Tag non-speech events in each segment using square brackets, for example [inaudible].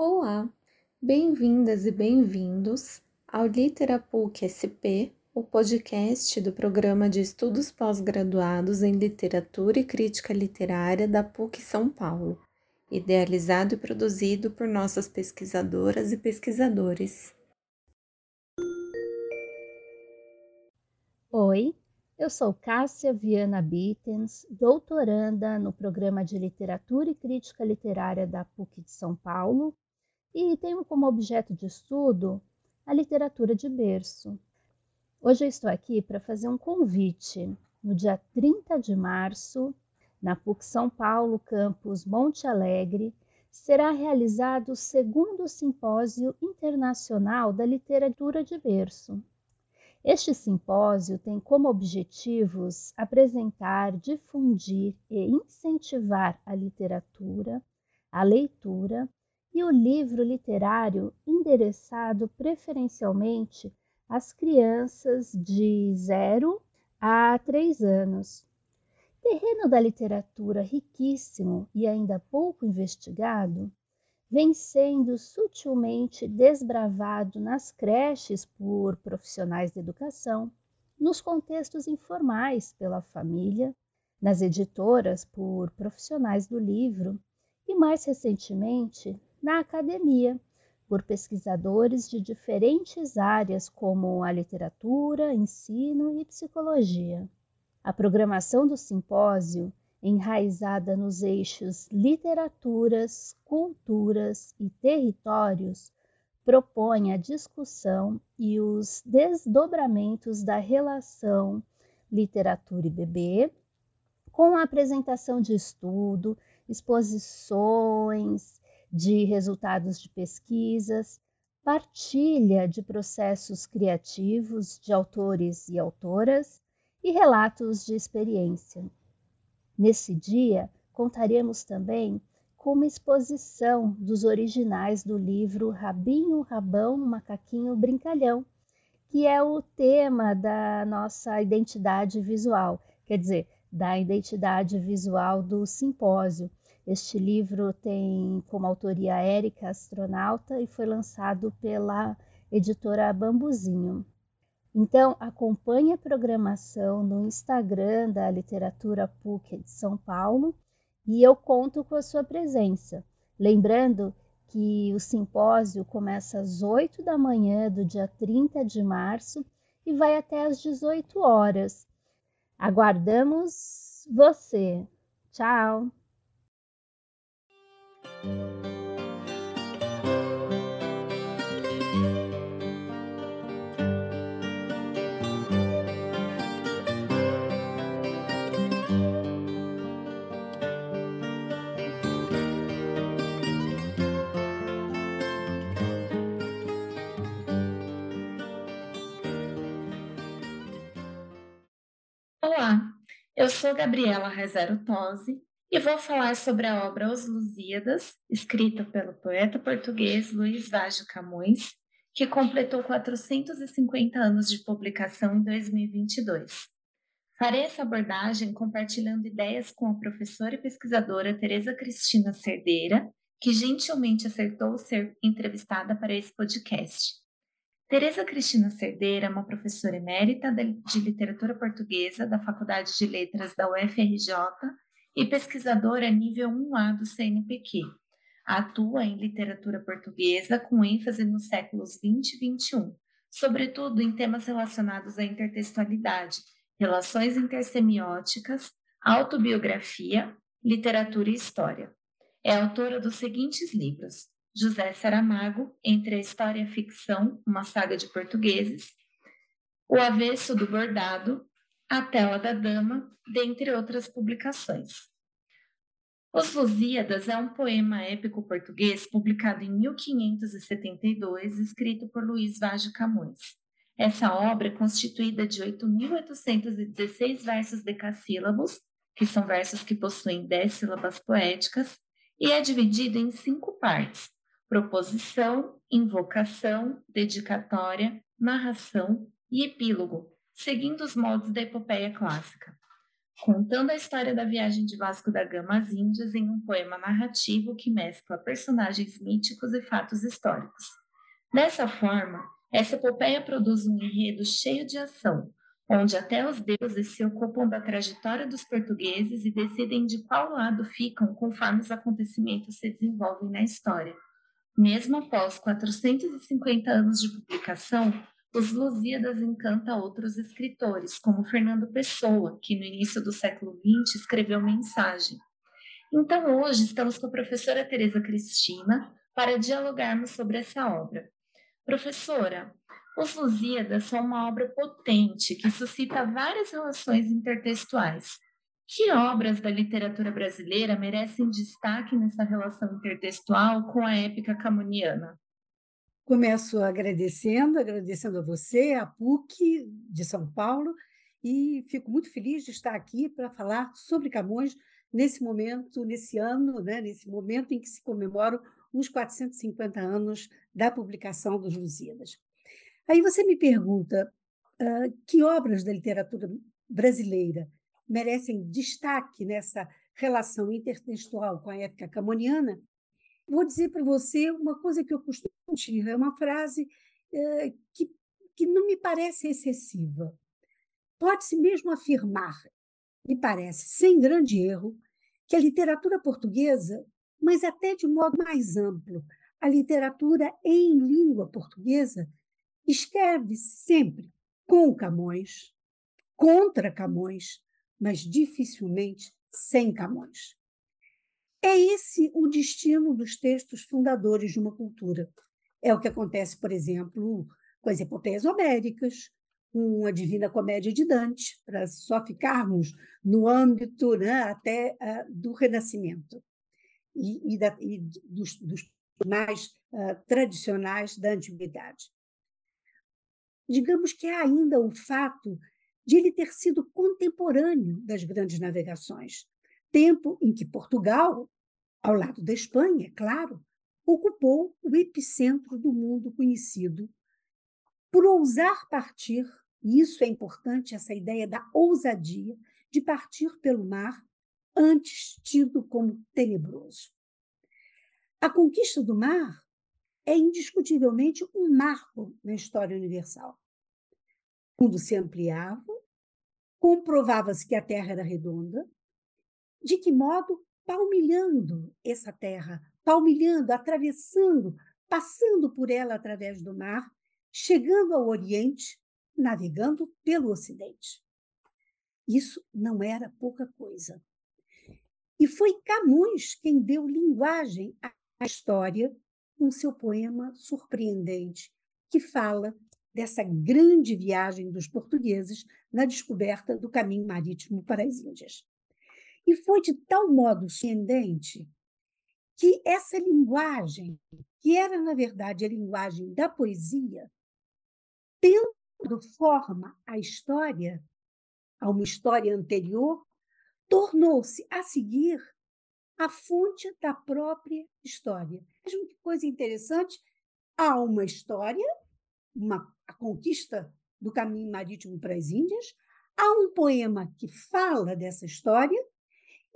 Olá, bem-vindas e bem-vindos ao Literapuc SP, o podcast do Programa de Estudos Pós-Graduados em Literatura e Crítica Literária da PUC São Paulo, idealizado e produzido por nossas pesquisadoras e pesquisadores. Oi, eu sou Cássia Viana Bittens, doutoranda no Programa de Literatura e Crítica Literária da PUC de São Paulo e tenho como objeto de estudo a literatura de berço. Hoje eu estou aqui para fazer um convite. No dia 30 de março, na PUC São Paulo, campus Monte Alegre, será realizado o segundo Simpósio Internacional da Literatura de Berço. Este simpósio tem como objetivos apresentar, difundir e incentivar a literatura, a leitura e o livro literário endereçado preferencialmente às crianças de 0 a 3 anos. Terreno da literatura riquíssimo e ainda pouco investigado, vem sendo sutilmente desbravado nas creches por profissionais de educação, nos contextos informais pela família, nas editoras por profissionais do livro e, mais recentemente, na academia, por pesquisadores de diferentes áreas como a literatura, ensino e psicologia. A programação do simpósio enraizada nos eixos literaturas, culturas e territórios, propõe a discussão e os desdobramentos da relação literatura e bebê, com a apresentação de estudo, exposições de resultados de pesquisas, partilha de processos criativos de autores e autoras e relatos de experiência. Nesse dia, contaremos também com uma exposição dos originais do livro Rabinho, Rabão, Macaquinho, Brincalhão, que é o tema da nossa identidade visual, quer dizer, da identidade visual do simpósio. Este livro tem como autoria Érica Astronauta e foi lançado pela editora Bambuzinho. Então, acompanhe a programação no Instagram da Literatura PUC de São Paulo e eu conto com a sua presença. Lembrando que o simpósio começa às 8 da manhã do dia 30 de março e vai até às 18 horas. Aguardamos você. Tchau! Eu sou Gabriela Rezero Tosi e vou falar sobre a obra Os Lusíadas, escrita pelo poeta português Luiz Vaz de Camões, que completou 450 anos de publicação em 2022. Farei essa abordagem compartilhando ideias com a professora e pesquisadora Tereza Cristina Cerdeira, que gentilmente acertou ser entrevistada para esse podcast. Tereza Cristina Cerdeira é uma professora emérita de literatura portuguesa da Faculdade de Letras da UFRJ e pesquisadora nível 1A do CNPq. Atua em literatura portuguesa com ênfase nos séculos 20 e 21, sobretudo em temas relacionados à intertextualidade, relações intersemióticas, autobiografia, literatura e história. É autora dos seguintes livros: José Saramago, Entre a História e a Ficção, uma saga de portugueses, O Avesso do Bordado, A Tela da Dama, dentre outras publicações. Os Lusíadas é um poema épico português publicado em 1572, escrito por Luís Vaz de Camões. Essa obra é constituída de 8.816 versos decassílabos, que são versos que possuem dez sílabas poéticas, e é dividida em cinco partes, proposição, invocação, dedicatória, narração e epílogo, seguindo os moldes da epopeia clássica. contando a história da viagem de Vasco da Gama às Índias em um poema narrativo que mescla personagens míticos e fatos históricos. Dessa forma, essa epopeia produz um enredo cheio de ação, onde até os deuses se ocupam da trajetória dos portugueses e decidem de qual lado ficam conforme os acontecimentos se desenvolvem na história. Mesmo após 450 anos de publicação, os Lusíadas encanta outros escritores, como Fernando Pessoa, que no início do século XX escreveu Mensagem. Então, hoje estamos com a professora Tereza Cristina para dialogarmos sobre essa obra. Professora, os Lusíadas são uma obra potente que suscita várias relações intertextuais. Que obras da literatura brasileira merecem destaque nessa relação intertextual com a épica camoniana? Começo agradecendo, agradecendo a você, a PUC de São Paulo, e fico muito feliz de estar aqui para falar sobre Camões nesse momento, nesse ano, né, nesse momento em que se comemoram os 450 anos da publicação dos Lusíadas. Aí você me pergunta uh, que obras da literatura brasileira merecem destaque nessa relação intertextual com a época camoniana. Vou dizer para você uma coisa que eu costumo dizer, é uma frase uh, que, que não me parece excessiva. Pode-se mesmo afirmar, me parece, sem grande erro, que a literatura portuguesa, mas até de modo mais amplo, a literatura em língua portuguesa, escreve sempre com Camões, contra Camões, mas dificilmente sem Camões. É esse o destino dos textos fundadores de uma cultura. É o que acontece, por exemplo, com as epopeias homéricas, com a Divina Comédia de Dante, para só ficarmos no âmbito né, até uh, do Renascimento e, e, da, e dos, dos, mais uh, tradicionais da antiguidade digamos que há ainda o fato de ele ter sido contemporâneo das grandes navegações, tempo em que Portugal, ao lado da Espanha, é claro, ocupou o epicentro do mundo conhecido por ousar partir, e isso é importante, essa ideia da ousadia de partir pelo mar, antes tido como tenebroso. A conquista do mar é indiscutivelmente um marco na história universal. O mundo se ampliava, comprovava-se que a Terra era redonda. De que modo? Palmilhando essa terra, palmilhando, atravessando, passando por ela através do mar, chegando ao Oriente, navegando pelo Ocidente. Isso não era pouca coisa. E foi Camões quem deu linguagem à história com seu poema surpreendente, que fala dessa grande viagem dos portugueses na descoberta do caminho marítimo para as Índias. E foi de tal modo surpreendente que essa linguagem, que era, na verdade, a linguagem da poesia, tendo forma à história, a uma história anterior, tornou-se, a seguir, a fonte da própria história. Vejam que coisa interessante. Há uma história, uma, a conquista do caminho marítimo para as Índias, há um poema que fala dessa história,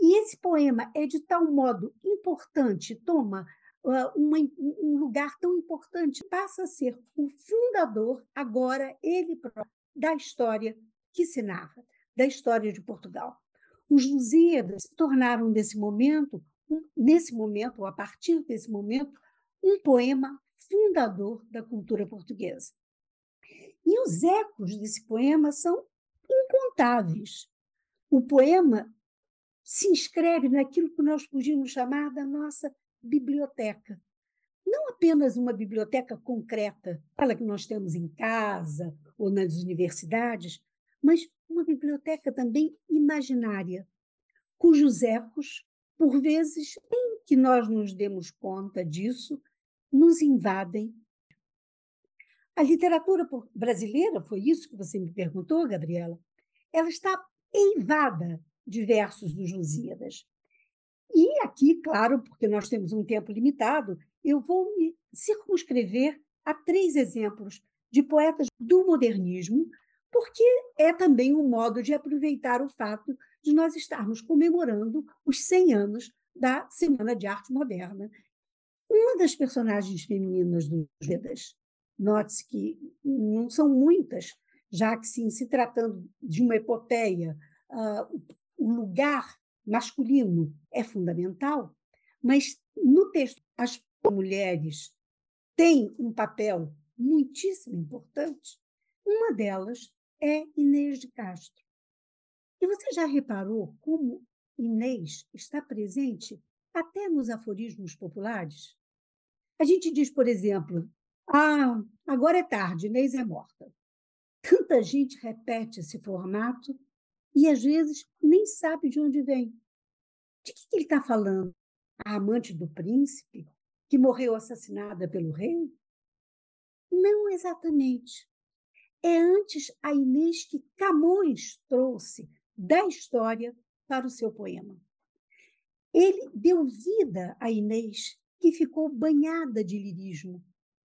e esse poema é de tal modo importante, toma uh, uma, um lugar tão importante, passa a ser o fundador, agora ele próprio, da história que se narra, da história de Portugal. Os Lusíadas se tornaram, nesse momento, nesse momento, ou a partir desse momento, um poema fundador da cultura portuguesa. E os ecos desse poema são incontáveis. O poema se inscreve naquilo que nós podíamos chamar da nossa biblioteca. Não apenas uma biblioteca concreta, aquela que nós temos em casa ou nas universidades, mas uma biblioteca também imaginária, cujos ecos, por vezes, em que nós nos demos conta disso, nos invadem. A literatura brasileira, foi isso que você me perguntou, Gabriela, ela está eivada de versos dos Lusíadas. E aqui, claro, porque nós temos um tempo limitado, eu vou me circunscrever a três exemplos de poetas do modernismo porque é também um modo de aproveitar o fato de nós estarmos comemorando os 100 anos da Semana de Arte Moderna. Uma das personagens femininas dos Vedas, note-se que não são muitas, já que, sim, se tratando de uma epopeia, uh, o lugar masculino é fundamental, mas no texto as mulheres têm um papel muitíssimo importante. Uma delas é Inês de Castro. E você já reparou como Inês está presente até nos aforismos populares? A gente diz, por exemplo, ah, agora é tarde, Inês é morta. Tanta gente repete esse formato e às vezes nem sabe de onde vem. De que, que ele está falando? A amante do príncipe, que morreu assassinada pelo rei? Não exatamente. É antes a Inês que Camões trouxe da história para o seu poema. Ele deu vida a Inês, que ficou banhada de lirismo.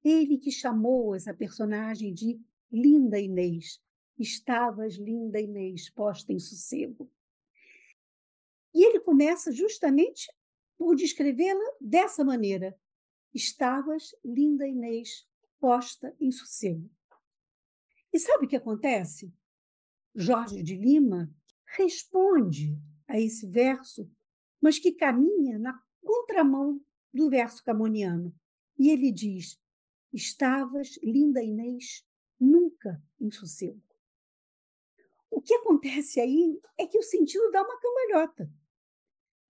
Ele que chamou essa personagem de Linda Inês. Estavas, linda Inês, posta em sossego. E ele começa justamente por descrevê-la dessa maneira. Estavas, linda Inês, posta em sossego. E sabe o que acontece? Jorge de Lima responde a esse verso, mas que caminha na contramão do verso camoniano. E ele diz: Estavas, linda Inês, nunca em sossego. O que acontece aí é que o sentido dá uma cambalhota.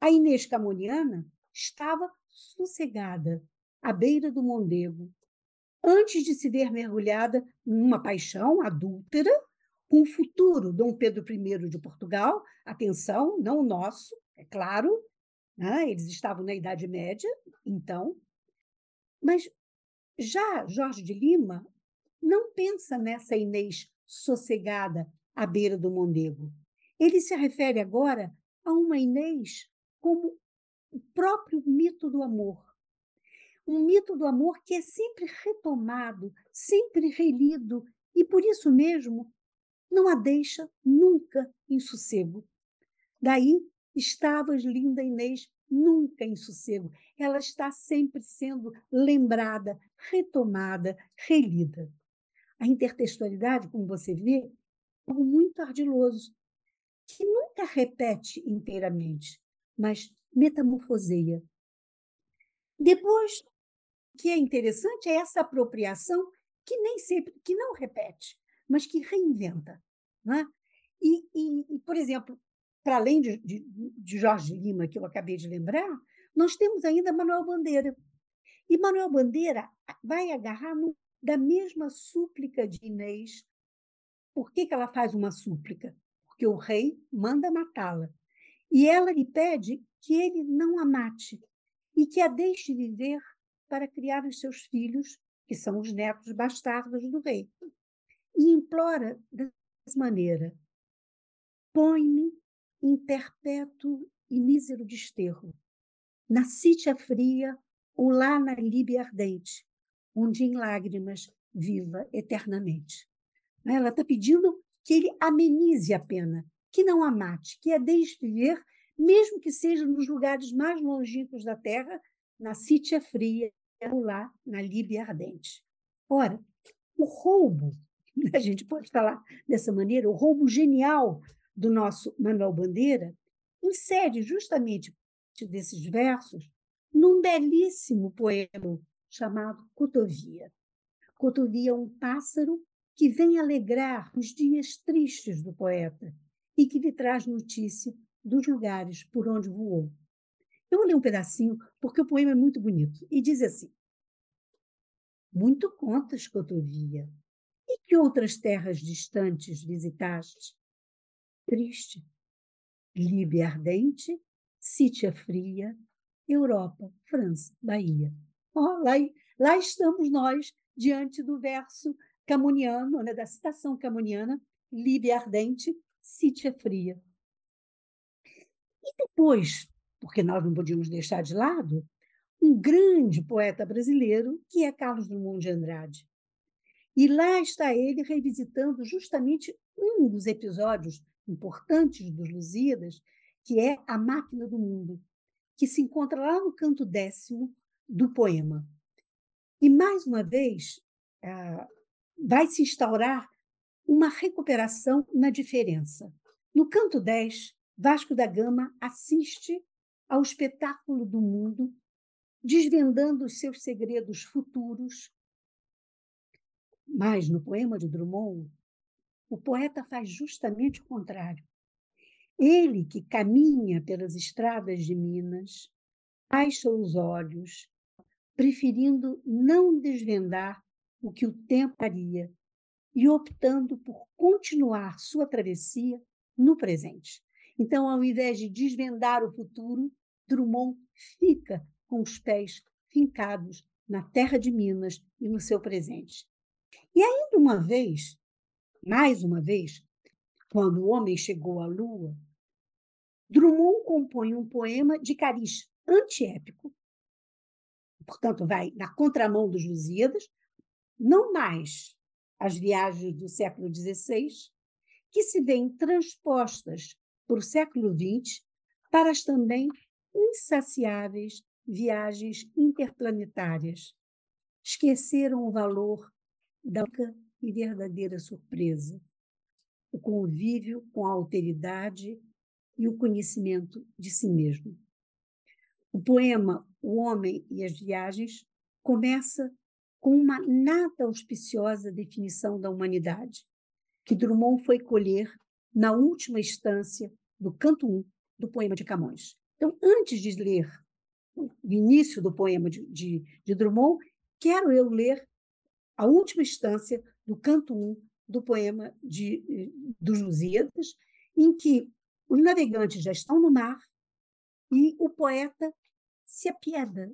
A Inês Camoniana estava sossegada, à beira do Mondego, antes de se ver mergulhada numa paixão adúltera com o futuro Dom Pedro I de Portugal, atenção, não o nosso, é claro, né? eles estavam na Idade Média, então, mas já Jorge de Lima não pensa nessa Inês sossegada à beira do Mondego. Ele se refere agora a uma Inês como o próprio mito do amor, um mito do amor que é sempre retomado, sempre relido, e por isso mesmo não a deixa nunca em sossego. Daí, estavas, linda Inês, nunca em sossego. Ela está sempre sendo lembrada, retomada, relida. A intertextualidade, como você vê, é algo muito ardiloso, que nunca repete inteiramente, mas metamorfoseia. Depois, que é interessante é essa apropriação que nem sempre, que não repete, mas que reinventa. Né? E, e, e, por exemplo, para além de, de, de Jorge Lima, que eu acabei de lembrar, nós temos ainda Manuel Bandeira. E Manuel Bandeira vai agarrar no, da mesma súplica de Inês. Por que, que ela faz uma súplica? Porque o rei manda matá-la. E ela lhe pede que ele não a mate e que a deixe viver para criar os seus filhos, que são os netos bastardos do rei. E implora dessa maneira: põe-me em perpétuo e mísero desterro, na Sítia fria ou lá na Líbia ardente, onde em lágrimas viva eternamente. Ela está pedindo que ele amenize a pena, que não a mate, que a deixe viver, mesmo que seja nos lugares mais longínquos da terra, na Sítia fria lá na Líbia ardente. Ora, o roubo, [laughs] a gente pode falar dessa maneira, o roubo genial do nosso Manuel Bandeira, insere justamente desses versos num belíssimo poema chamado Cotovia. Cotovia é um pássaro que vem alegrar os dias tristes do poeta e que lhe traz notícia dos lugares por onde voou. Eu vou ler um pedacinho, porque o poema é muito bonito, e diz assim: Muito contas, Cotovia, e que outras terras distantes visitaste? Triste, Líbia ardente, Sítia fria, Europa, França, Bahia. Oh, lá, lá estamos nós, diante do verso camoniano, né, da citação camoniana, Líbia ardente, Sítia fria. E depois, porque nós não podíamos deixar de lado, um grande poeta brasileiro, que é Carlos Drummond de Andrade. E lá está ele revisitando justamente um dos episódios importantes dos Lusíadas, que é a máquina do mundo, que se encontra lá no canto décimo do poema. E, mais uma vez, ah, vai se instaurar uma recuperação na diferença. No canto 10, Vasco da Gama assiste ao espetáculo do mundo, desvendando os seus segredos futuros. Mas no poema de Drummond, o poeta faz justamente o contrário. Ele que caminha pelas estradas de Minas, baixa os olhos, preferindo não desvendar o que o tempo faria e optando por continuar sua travessia no presente. Então, ao invés de desvendar o futuro, Drummond fica com os pés fincados na terra de Minas e no seu presente. E ainda uma vez, mais uma vez, quando o homem chegou à Lua, Drummond compõe um poema de cariz antiépico, portanto, vai na contramão dos Lusíadas, não mais as viagens do século XVI, que se veem transpostas para o século XX para as também insaciáveis viagens interplanetárias. Esqueceram o valor da e verdadeira surpresa, o convívio com a alteridade e o conhecimento de si mesmo. O poema O Homem e as Viagens começa com uma nada auspiciosa definição da humanidade, que Drummond foi colher na última instância do canto 1 do poema de Camões. Então, antes de ler o início do poema de, de, de Drummond, quero eu ler a última instância do canto 1 do poema de, dos Lusíadas, em que os navegantes já estão no mar e o poeta se apieda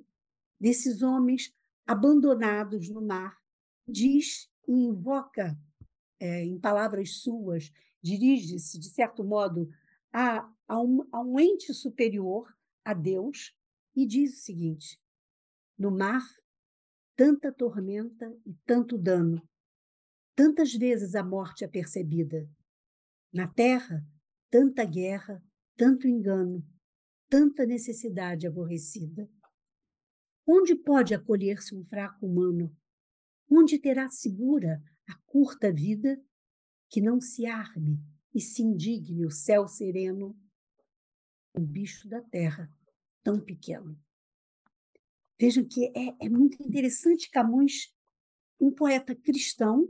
desses homens abandonados no mar, diz e invoca é, em palavras suas, dirige-se, de certo modo, a, a, um, a um ente superior, a Deus, e diz o seguinte: no mar, tanta tormenta e tanto dano, tantas vezes a morte é percebida. Na terra, tanta guerra, tanto engano, tanta necessidade aborrecida. Onde pode acolher-se um fraco humano? Onde terá segura a curta vida que não se arme e se indigne o céu sereno? Um bicho da terra tão pequeno. Vejam que é, é muito interessante Camões, um poeta cristão,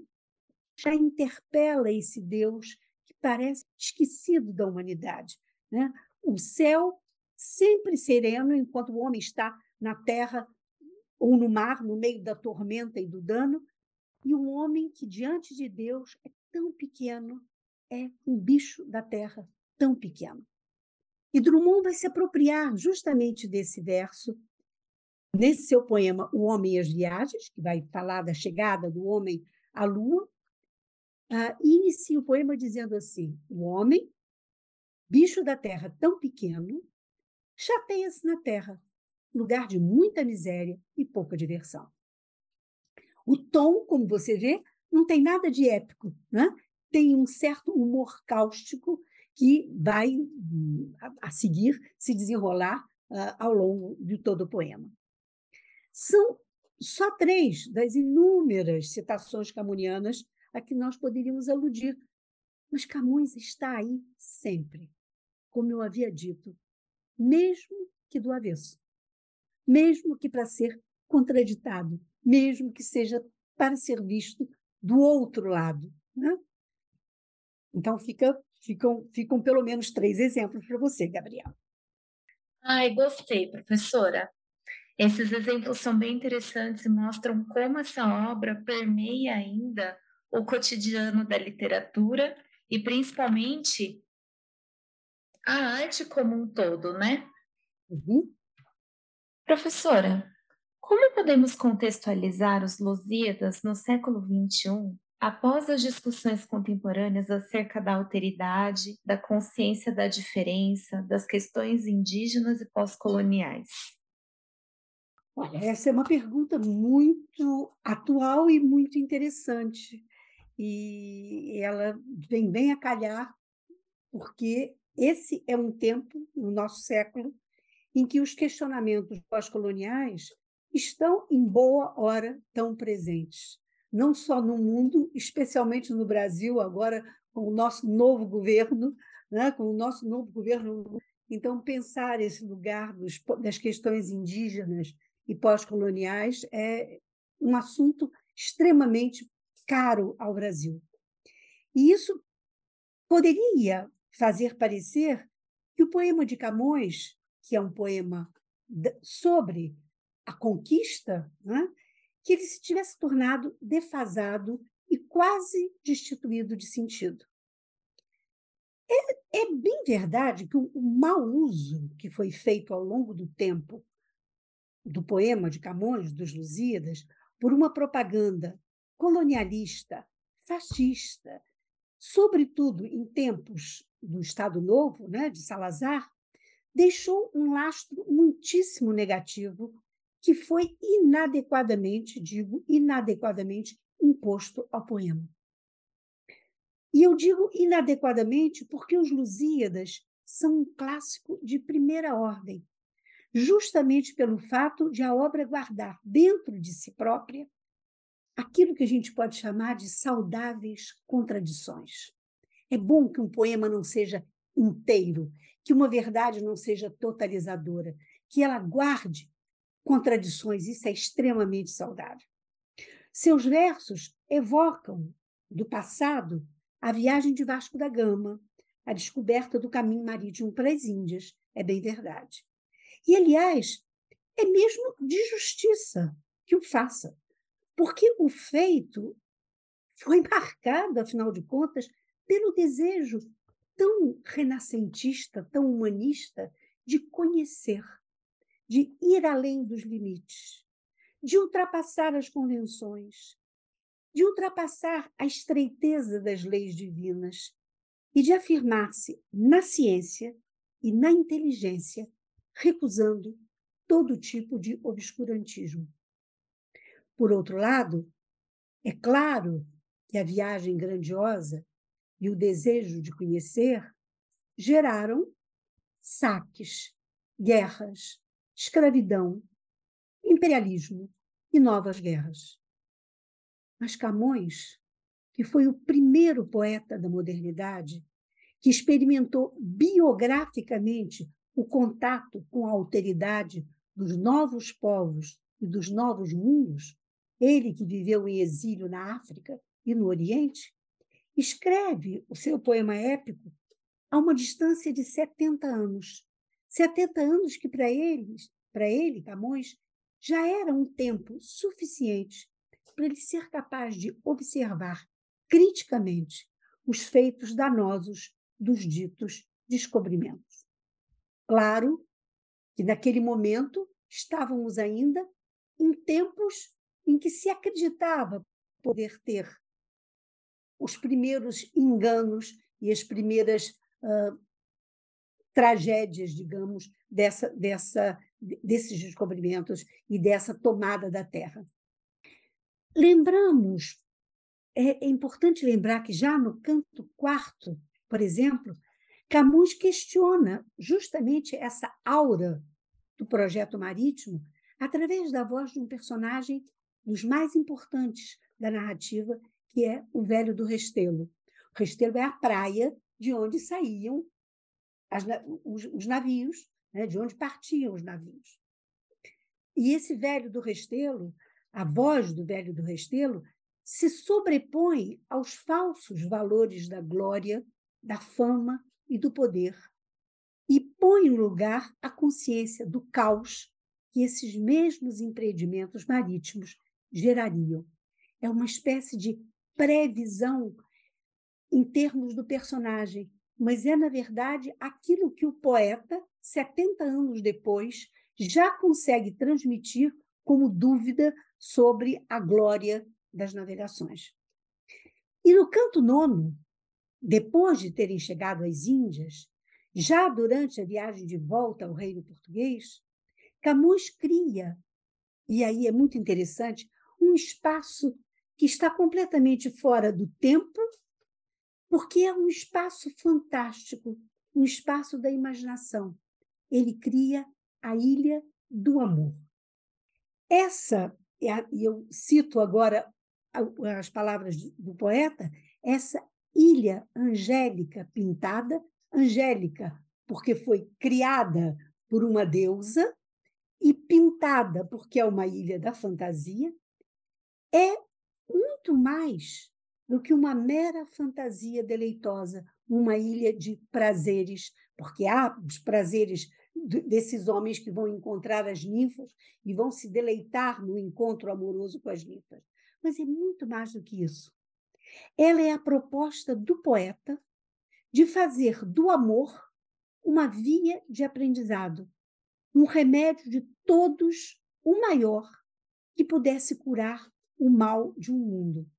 já interpela esse Deus que parece esquecido da humanidade. Né? O céu sempre sereno enquanto o homem está na terra ou no mar, no meio da tormenta e do dano, e um homem que diante de Deus é tão pequeno, é um bicho da terra tão pequeno. E Drummond vai se apropriar justamente desse verso nesse seu poema O Homem e as Viagens, que vai falar da chegada do homem à Lua, uh, inicia o poema dizendo assim: O homem, bicho da terra tão pequeno, chateia-se na terra, lugar de muita miséria e pouca diversão. O tom, como você vê, não tem nada de épico, né? tem um certo humor cáustico que vai, a, seguir, se desenrolar uh, ao longo de todo o poema. São só três das inúmeras citações camunianas a que nós poderíamos aludir, mas Camões está aí sempre, como eu havia dito, mesmo que do avesso mesmo que para ser contraditado, mesmo que seja para ser visto do outro lado. Né? Então, fica, ficam, ficam pelo menos três exemplos para você, Gabriela. Ai, gostei, professora. Esses exemplos são bem interessantes e mostram como essa obra permeia ainda o cotidiano da literatura e principalmente a arte como um todo, né? Uhum. Professora, como podemos contextualizar os Lusíadas no século XXI após as discussões contemporâneas acerca da alteridade, da consciência da diferença, das questões indígenas e pós-coloniais? Olha, essa é uma pergunta muito atual e muito interessante. E ela vem bem a calhar porque esse é um tempo, no nosso século, em que os questionamentos pós-coloniais estão em boa hora tão presentes, não só no mundo, especialmente no Brasil, agora com o nosso novo governo, né, com o nosso novo governo. Então, pensar esse lugar dos, das questões indígenas e pós-coloniais é um assunto extremamente caro ao Brasil. E isso poderia fazer parecer que o poema de Camões, que é um poema sobre a conquista, né, que ele se tivesse tornado defasado e quase destituído de sentido. É, é bem verdade que o, o mau uso que foi feito ao longo do tempo do poema de Camões, dos Lusíadas, por uma propaganda colonialista, fascista, sobretudo em tempos do Estado Novo, né, de Salazar, deixou um lastro muitíssimo negativo que foi inadequadamente, digo, inadequadamente imposto ao poema. E eu digo inadequadamente porque os Lusíadas são um clássico de primeira ordem, justamente pelo fato de a obra guardar dentro de si própria aquilo que a gente pode chamar de saudáveis contradições. É bom que um poema não seja inteiro, que uma verdade não seja totalizadora, que ela guarde contradições, isso é extremamente saudável. Seus versos evocam do passado a viagem de Vasco da Gama, a descoberta do caminho marítimo para as Índias, é bem verdade. E, aliás, é mesmo de justiça que o faça, porque o feito foi marcado, afinal de contas, pelo desejo tão renascentista, tão humanista de conhecer, de ir além dos limites, de ultrapassar as convenções, de ultrapassar a estreiteza das leis divinas e de afirmar-se na ciência e na inteligência, recusando todo tipo de obscurantismo. Por outro lado, é claro que a viagem grandiosa e o desejo de conhecer geraram saques, guerras, escravidão, imperialismo e novas guerras. Mas Camões, que foi o primeiro poeta da modernidade que experimentou biograficamente o contato com a alteridade dos novos povos e dos novos mundos, ele que viveu em exílio na África e no Oriente, escreve o seu poema épico a uma distância de 70 anos. 70 anos que para eles, para ele, Camões, já era um tempo suficiente para ele ser capaz de observar criticamente os feitos danosos dos ditos descobrimentos. Claro que naquele momento estávamos ainda em tempos em que se acreditava poder ter os primeiros enganos e as primeiras uh, tragédias, digamos, dessa, dessa, desses descobrimentos e dessa tomada da Terra. Lembramos, é, é importante lembrar que já no canto quarto, por exemplo, Camus questiona justamente essa aura do projeto marítimo através da voz de um personagem dos mais importantes da narrativa, que é o Velho do Restelo. O Restelo é a praia de onde saíam as, os, os, navios, né, de onde partiam os navios. E esse Velho do Restelo, a voz do Velho do Restelo, se sobrepõe aos falsos valores da glória, da fama e do poder, e põe em lugar a consciência do caos que esses mesmos empreendimentos marítimos gerariam. É uma espécie de previsão em termos do personagem, mas é, na verdade, aquilo que o poeta, 70 anos depois, já consegue transmitir como dúvida sobre a glória das navegações. E no canto nono, depois de terem chegado às Índias, já durante a viagem de volta ao reino português, Camões cria, e aí é muito interessante, um espaço que está completamente fora do tempo, porque é um espaço fantástico, um espaço da imaginação. Ele cria a ilha do amor. Essa, e eu cito agora as palavras do poeta, essa ilha angélica pintada, angélica porque foi criada por uma deusa e pintada porque é uma ilha da fantasia, é muito mais do que uma mera fantasia deleitosa, uma ilha de prazeres, porque há os prazeres desses homens que vão encontrar as ninfas e vão se deleitar no encontro amoroso com as ninfas. Mas é muito mais do que isso. Ela é a proposta do poeta de fazer do amor uma via de aprendizado, um remédio de todos, o maior, que pudesse curar o mal de um mundo.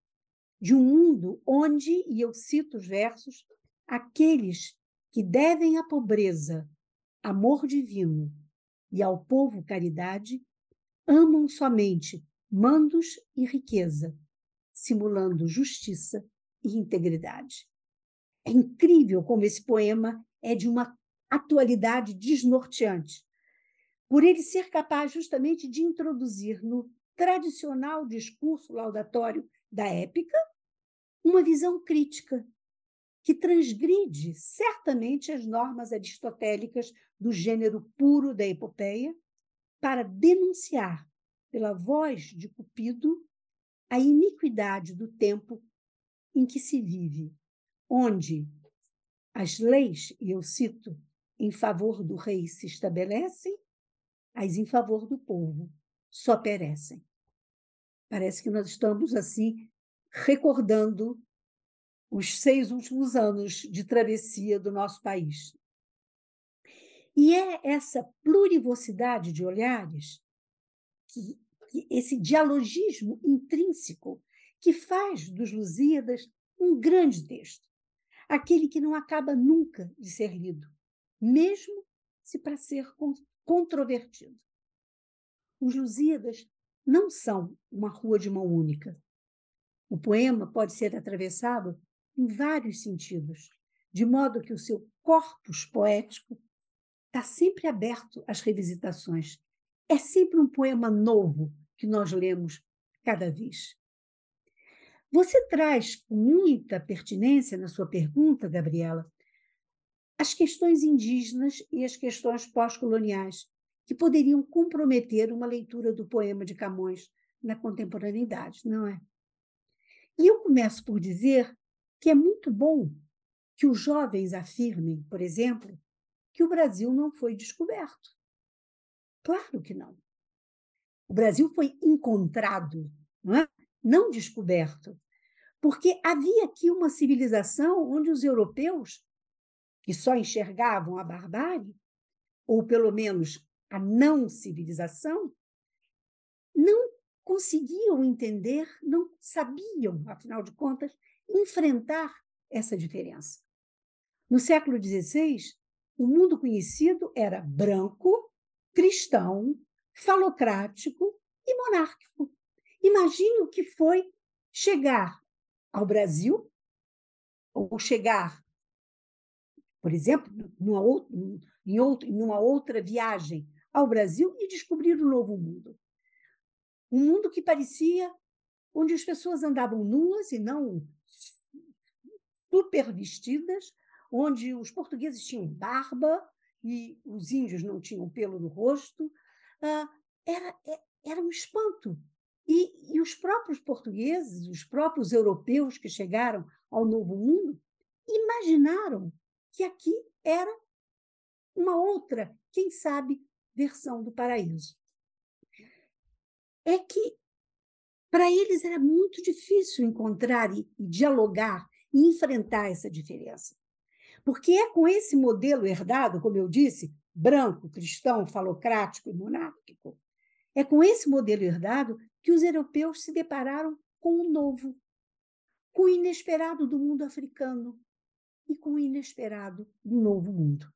De um mundo onde, e eu cito os versos, aqueles que devem à pobreza amor divino e ao povo caridade, amam somente mandos e riqueza, simulando justiça e integridade. É incrível como esse poema é de uma atualidade desnorteante, por ele ser capaz justamente de introduzir no tradicional discurso laudatório da épica uma visão crítica que transgride certamente as normas aristotélicas do gênero puro da epopeia para denunciar pela voz de Cupido a iniquidade do tempo em que se vive, onde as leis, e eu cito, em favor do rei se estabelecem, as em favor do povo só perecem. Parece que nós estamos assim recordando os seis últimos anos de travessia do nosso país. E é essa plurivocidade de olhares, que, que, esse dialogismo intrínseco, que faz dos Lusíadas um grande texto, aquele que não acaba nunca de ser lido, mesmo se para ser controvertido. Os Lusíadas não são uma rua de mão única. O poema pode ser atravessado em vários sentidos, de modo que o seu corpus poético está sempre aberto às revisitações. É sempre um poema novo que nós lemos cada vez. Você traz com muita pertinência na sua pergunta, Gabriela, as questões indígenas e as questões pós-coloniais, que poderiam comprometer uma leitura do poema de Camões na contemporaneidade, não é? E eu começo por dizer que é muito bom que os jovens afirmem, por exemplo, que o Brasil não foi descoberto. Claro que não. O Brasil foi encontrado, não, é? não descoberto, porque havia aqui uma civilização onde os europeus, que só enxergavam a barbárie, ou pelo menos a não civilização, não conseguiam entender, não sabiam, afinal de contas, enfrentar essa diferença. No século XVI, o mundo conhecido era branco, cristão, falocrático e monárquico. Imagine o que foi chegar ao Brasil, ou chegar, por exemplo, numa outra, em, numa outra viagem ao Brasil e descobrir um novo mundo. Um mundo que parecia onde as pessoas andavam nuas e não super vestidas, onde os portugueses tinham barba e os índios não tinham pelo no rosto. Ah, era, é, era um espanto. E, e os próprios portugueses, os próprios europeus que chegaram ao Novo Mundo, imaginaram que aqui era uma outra, quem sabe, versão do paraíso. É que para eles era muito difícil encontrar e, e dialogar e enfrentar essa diferença. Porque é com esse modelo herdado, como eu disse, branco, cristão, falocrático e monárquico, é com esse modelo herdado que os europeus se depararam com o novo, com o inesperado do mundo africano e com o inesperado do novo mundo.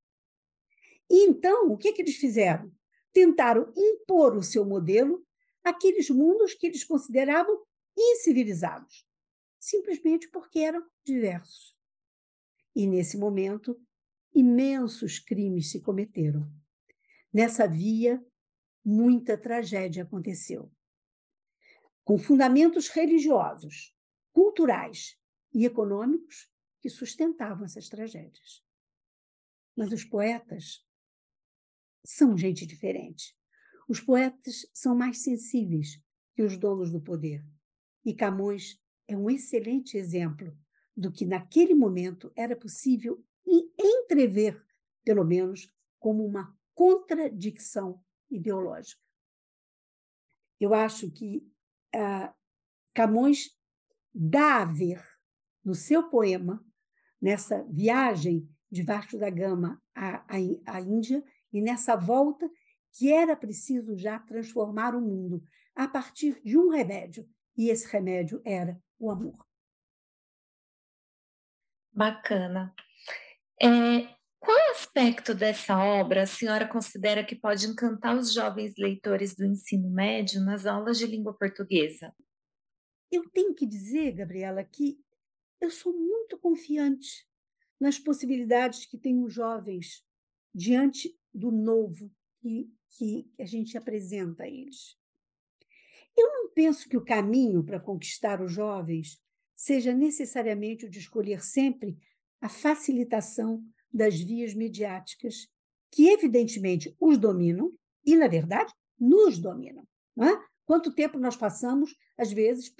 E então, o que, que eles fizeram? Tentaram impor o seu modelo àqueles mundos que eles consideravam incivilizados simplesmente porque eram diversos. E, nesse momento, imensos crimes se cometeram. Nessa via, muita tragédia aconteceu. Com fundamentos religiosos, culturais e econômicos que sustentavam essas tragédias. Mas os poetas são gente diferente. Os poetas são mais sensíveis que os donos do poder. E Camões é um excelente exemplo do que naquele momento era possível entrever, pelo menos, como uma contradição ideológica. Eu acho que uh, Camões dá a ver no seu poema, nessa viagem de Vasco da Gama à, à, à Índia, e nessa volta, que era preciso já transformar o mundo a partir de um remédio, e esse remédio era o amor. Bacana. É, qual aspecto dessa obra a senhora considera que pode encantar os jovens leitores do ensino médio nas aulas de língua portuguesa? Eu tenho que dizer, Gabriela, que eu sou muito confiante nas possibilidades que têm os jovens diante do novo que, que a gente apresenta a eles. Eu não penso que o caminho para conquistar os jovens seja necessariamente o de escolher sempre a facilitação das vias mediáticas, que evidentemente os dominam e, na verdade, nos dominam. É? Quanto tempo nós passamos, às vezes,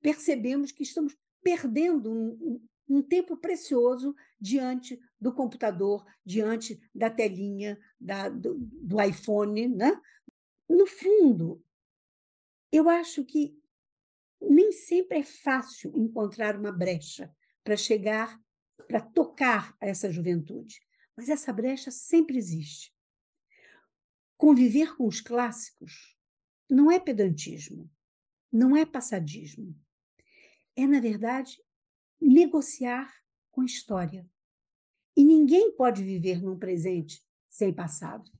percebemos que estamos perdendo um, um tempo precioso diante do computador, diante da telinha da, do, do iPhone. Né? No fundo, eu acho que nem sempre é fácil encontrar uma brecha para chegar, para tocar essa juventude, mas essa brecha sempre existe. Conviver com os clássicos não é pedantismo, não é passadismo. É, na verdade, negociar com a história. E ninguém pode viver num presente sem passado.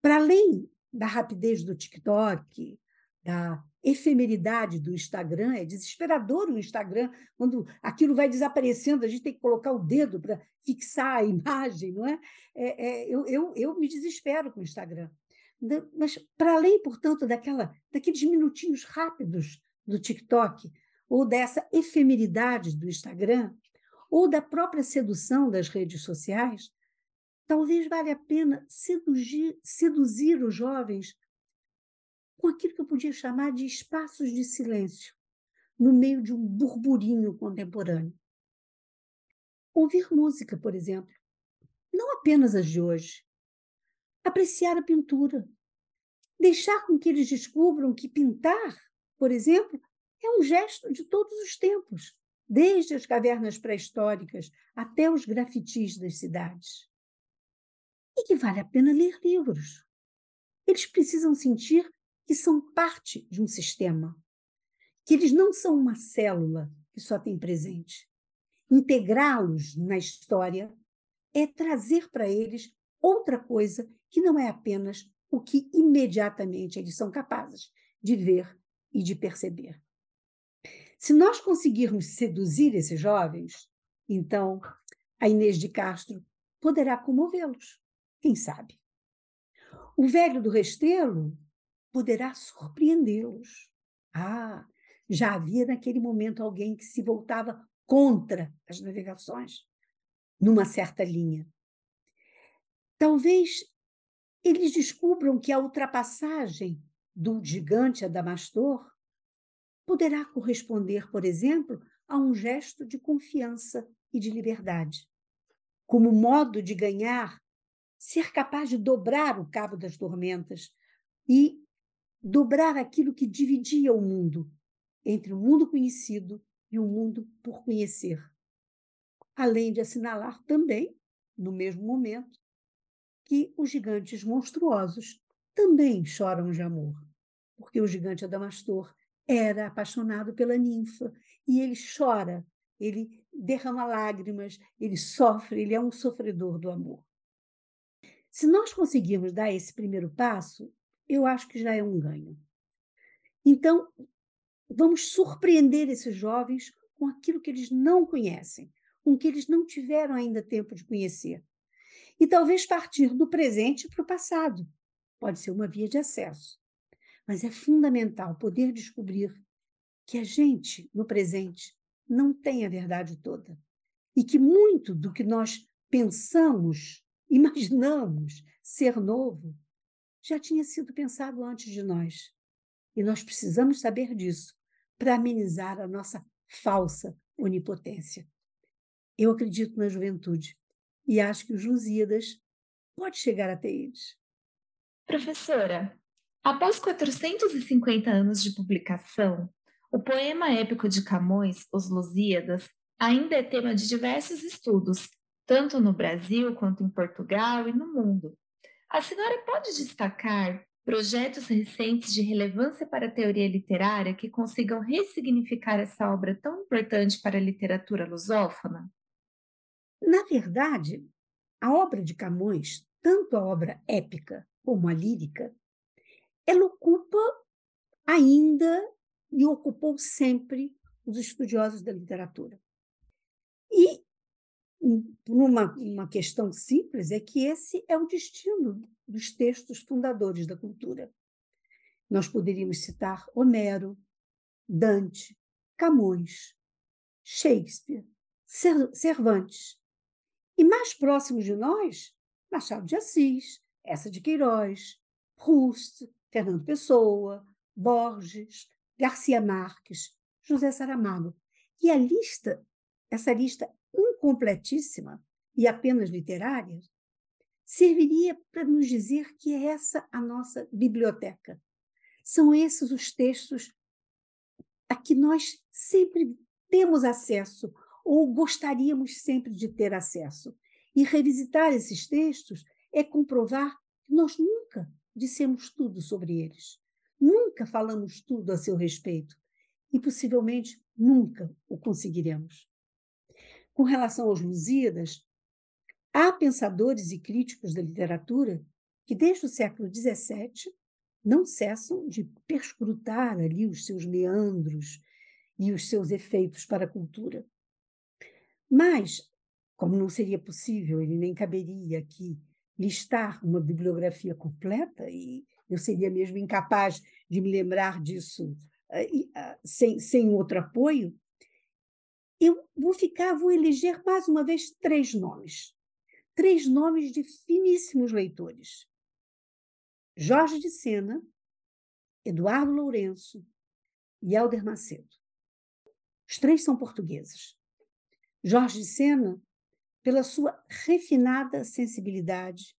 Para além da rapidez do TikTok, da efemeridade do Instagram, é desesperador o Instagram, quando aquilo vai desaparecendo, a gente tem que colocar o dedo para fixar a [laughs] imagem, não é? é, é eu, eu, eu me desespero com o Instagram. Mas, para além, portanto, daquela, daqueles minutinhos rápidos do TikTok, ou dessa efemeridade do Instagram, ou da própria sedução das redes sociais, talvez valha a pena seduzir, seduzir os jovens com aquilo que eu podia chamar de espaços de silêncio, no meio de um burburinho contemporâneo. Ouvir música, por exemplo, não apenas as de hoje. Apreciar a pintura. Deixar com que eles descubram que pintar, por exemplo, é um gesto de todos os tempos, desde as cavernas pré-históricas até os grafitis das cidades. E que vale a pena ler livros. Eles precisam sentir que são parte de um sistema, que eles não são uma célula que só tem presente. Integrá-los na história é trazer para eles outra coisa que não é apenas o que imediatamente eles são capazes de ver e de perceber. Se nós conseguirmos seduzir esses jovens, então a Inês de Castro poderá comovê-los, quem sabe. O velho do Restelo poderá surpreendê-los. Ah, já havia naquele momento alguém que se voltava contra as navegações, numa certa linha. Talvez eles descubram que a ultrapassagem do gigante Adamastor poderá corresponder, por exemplo, a um gesto de confiança e de liberdade. Como modo de ganhar, ser capaz de dobrar o cabo das tormentas e dobrar aquilo que dividia o mundo entre o mundo conhecido e o mundo por conhecer. Além de assinalar também, no mesmo momento, que os gigantes monstruosos também choram de amor, porque o gigante Adamastor era apaixonado pela ninfa e ele chora, ele derrama lágrimas, ele sofre, ele é um sofredor do amor. Se nós conseguirmos dar esse primeiro passo, eu acho que já é um ganho. Então, vamos surpreender esses jovens com aquilo que eles não conhecem, com que eles não tiveram ainda tempo de conhecer. E talvez partir do presente para o passado. Pode ser uma via de acesso. Mas é fundamental poder descobrir que a gente, no presente, não tem a verdade toda. E que muito do que nós pensamos, [laughs] imaginamos ser novo, já tinha sido pensado antes de nós. E nós precisamos saber disso para amenizar a nossa falsa onipotência. Eu acredito na juventude e acho que os Lusíadas pode chegar até eles. Professora, após 450 anos de publicação, o poema épico de Camões, Os Lusíadas, ainda é tema de diversos estudos, tanto no Brasil quanto em Portugal e no mundo. A senhora pode destacar projetos recentes de relevância para a teoria literária que consigam ressignificar essa obra tão importante para a literatura lusófona? Na verdade, a obra de Camões, tanto a obra épica como a lírica, ela ocupa ainda e ocupou sempre os estudiosos da literatura. E por uma, uma questão simples, é que esse é o destino dos textos fundadores da cultura. Nós poderíamos citar Homero, Dante, Camões, Shakespeare, Cervantes. E mais próximos de nós, Machado de Assis, Essa de Queiroz, Proust, Fernando Pessoa, Borges, Garcia Marques, José Saramago. E a lista, essa lista incompletíssima e apenas literária, serviria para nos dizer que é essa a nossa biblioteca. São esses os textos a que nós sempre temos acesso ou gostaríamos sempre de ter acesso. E revisitar esses textos é comprovar que nós nunca dissemos tudo sobre eles, nunca falamos tudo a seu respeito e possivelmente nunca o conseguiremos. Com relação aos Lusíadas, há pensadores e críticos da literatura que, desde o século XVII, não cessam de perscrutar ali os seus meandros e os seus efeitos para a cultura. Mas, como não seria possível, ele nem caberia aqui listar uma bibliografia completa, e eu seria mesmo incapaz de me lembrar disso uh, sem, sem outro apoio, eu vou ficar, vou eleger mais uma vez três nomes. Três nomes de finíssimos leitores. Jorge de Sena, Eduardo Lourenço e Helder Macedo. Os três são portugueses. Jorge de Sena, pela sua refinada sensibilidade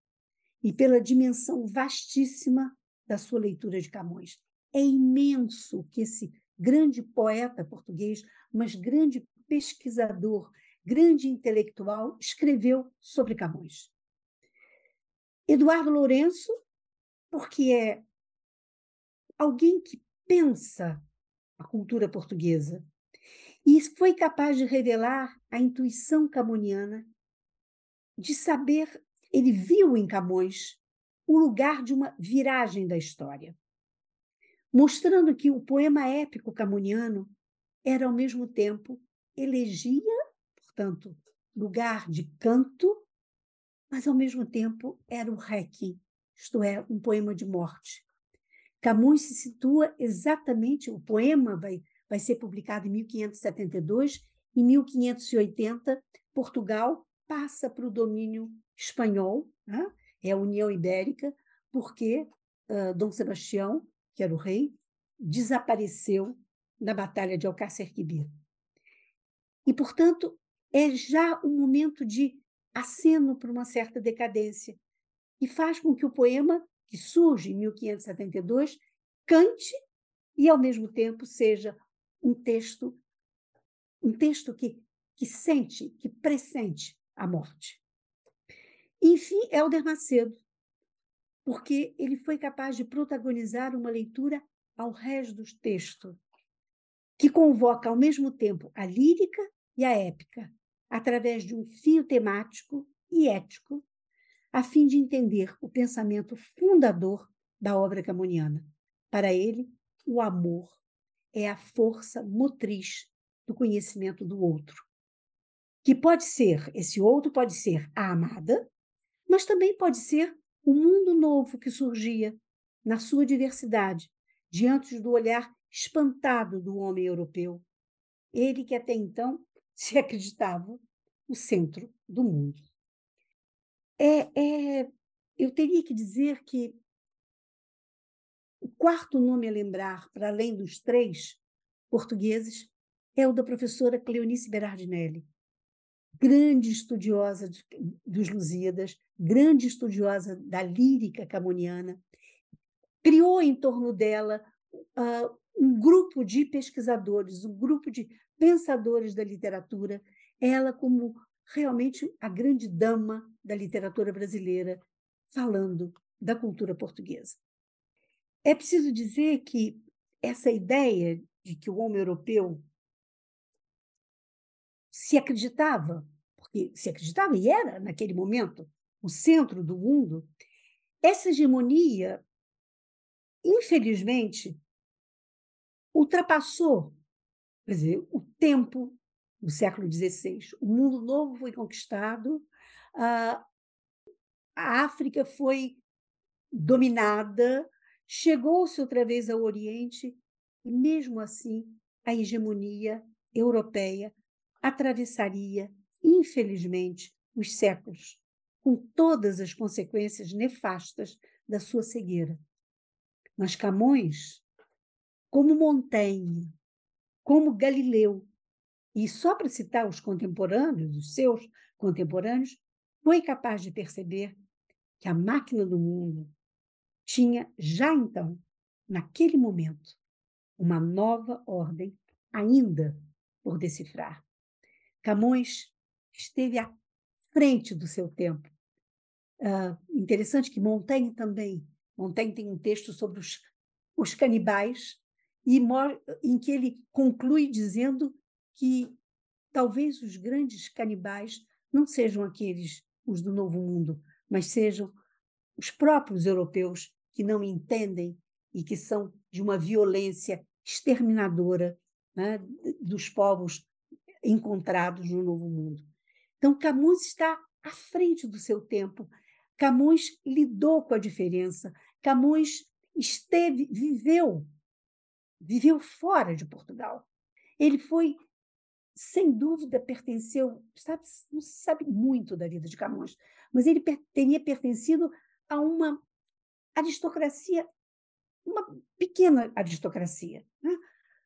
e pela dimensão vastíssima da sua leitura de Camões. É imenso que esse grande poeta português, mas grande pesquisador, grande intelectual, escreveu sobre Camões. Eduardo Lourenço, porque é alguém que pensa a cultura portuguesa e foi capaz de revelar a intuição camoniana, de saber, ele viu em Camões o lugar de uma viragem da história, mostrando que o poema épico camoniano era ao mesmo tempo elegia, portanto, lugar de canto, mas ao mesmo tempo era o requiem, isto é, um poema de morte. Camões se situa exatamente, o poema vai, vai ser publicado em 1572, em 1580, Portugal passa para o domínio espanhol, né? é a União Ibérica, porque uh, Dom Sebastião, que era o rei, desapareceu na Batalha de Alcácer Quibir. E, portanto, é já um momento de aceno para uma certa decadência e faz com que o poema, que surge em 1572, cante e, ao mesmo tempo, seja um texto um texto que, que sente, que pressente a morte. Enfim, Helder Macedo, porque ele foi capaz de protagonizar uma leitura ao resto do texto, que convoca ao mesmo tempo a lírica e a épica, através de um fio temático e ético, a fim de entender o pensamento fundador da obra camoniana. Para ele, o amor é a força motriz do conhecimento do outro. Que pode ser, esse outro pode ser a amada, mas também pode ser o mundo novo que surgia na sua diversidade, diante do olhar espantado do homem europeu. Ele que até então [laughs] se acreditava o centro do mundo. É, é, eu teria que dizer que o quarto nome a lembrar, para além dos três portugueses, é o da professora Cleonice Berardinelli, grande estudiosa dos Lusíadas, grande estudiosa da lírica camoniana, criou em torno dela uh, um grupo de pesquisadores, um grupo de pensadores da literatura, ela como realmente a grande dama da literatura brasileira, falando da cultura portuguesa. É preciso dizer que essa ideia de que o homem europeu se acreditava, porque se acreditava e era, naquele momento, o centro do mundo, essa hegemonia, infelizmente, ultrapassou quer dizer, o tempo do século XVI. O mundo novo foi conquistado, a África foi dominada, chegou-se outra vez ao Oriente, e mesmo assim a hegemonia europeia atravessaria, infelizmente, os séculos, com todas as consequências nefastas da sua cegueira. Mas Camões, como Montaigne, como Galileu, e só para citar os contemporâneos, os seus contemporâneos, foi capaz de perceber que a máquina do mundo tinha já então, naquele momento, uma nova ordem ainda por decifrar. Camões esteve à frente do seu tempo. Uh, interessante que Montaigne também. Montaigne tem um texto sobre os, os canibais, e em que ele conclui dizendo que talvez os grandes canibais não sejam aqueles, os do Novo Mundo, mas sejam os próprios europeus que não entendem e que são de uma violência exterminadora né, dos povos encontrados no Novo Mundo. Então, Camões está à frente do seu tempo. Camões lidou com a diferença. Camões esteve, viveu, viveu fora de Portugal. Ele foi, sem dúvida, pertenceu, sabe, não se sabe muito da vida de Camões, mas ele teria pertencido a uma aristocracia, uma pequena aristocracia, né?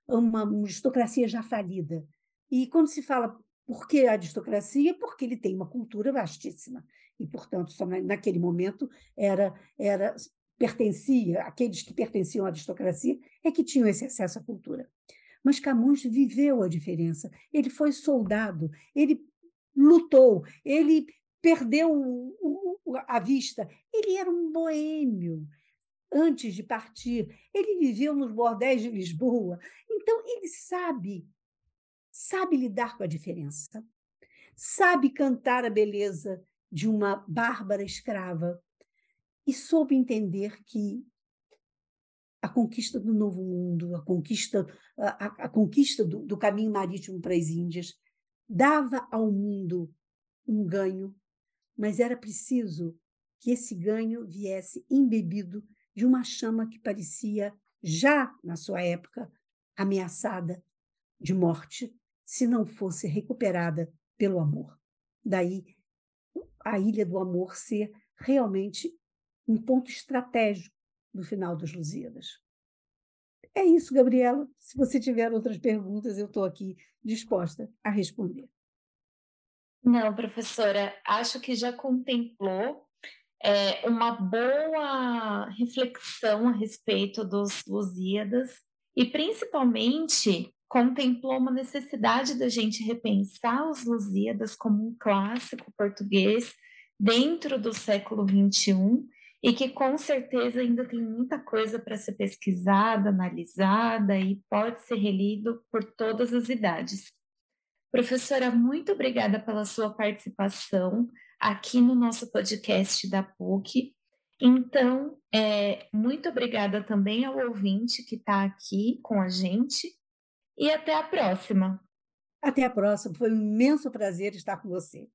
uma aristocracia já falida, e quando se fala por que a aristocracia, porque ele tem uma cultura vastíssima. E, portanto, só naquele momento era, era pertencia, aqueles que pertenciam à aristocracia é que tinham esse acesso à cultura. Mas Camões viveu a diferença. Ele foi soldado, ele lutou, ele perdeu a vista. Ele era um boêmio antes de partir. Ele viveu nos bordéis de Lisboa. Então, ele sabe sabe lidar com a diferença, sabe cantar a beleza de uma bárbara escrava e soube entender que a conquista do novo mundo, a conquista, a, a conquista do, do caminho marítimo para as Índias, dava ao mundo um ganho, mas era preciso que esse ganho viesse embebido de uma chama que parecia, já na sua época, ameaçada de morte, se não fosse recuperada pelo amor. Daí a Ilha do Amor ser realmente um ponto estratégico no final dos Lusíadas. É isso, Gabriela. Se você tiver outras perguntas, eu estou aqui disposta a responder. Não, professora, acho que já contemplou é, uma boa reflexão a respeito dos Lusíadas e principalmente contemplou uma necessidade da gente repensar os Lusíadas como um clássico português dentro do século XXI e que com certeza ainda tem muita coisa para ser pesquisada, analisada e pode ser relido por todas as idades. Professora, muito obrigada pela sua participação aqui no nosso podcast da PUC. Então, é, muito obrigada também ao ouvinte que está aqui com a gente e até a próxima! Até a próxima, foi um imenso prazer estar com você.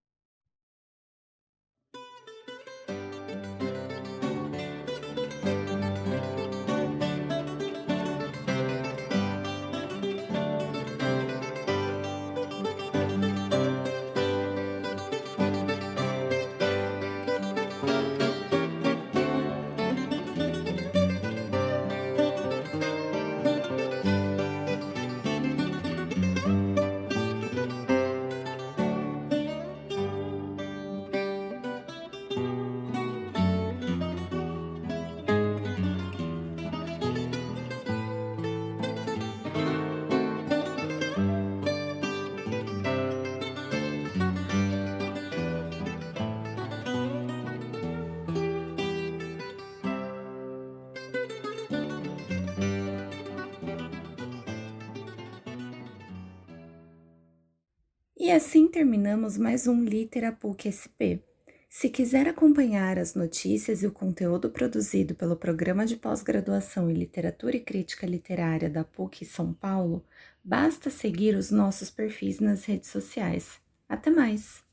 Terminamos mais um Litera PUC SP. Se quiser acompanhar as notícias e o conteúdo produzido pelo Programa de Pós-Graduação em Literatura e Crítica Literária da PUC São Paulo, basta seguir os nossos perfis nas redes sociais. Até mais!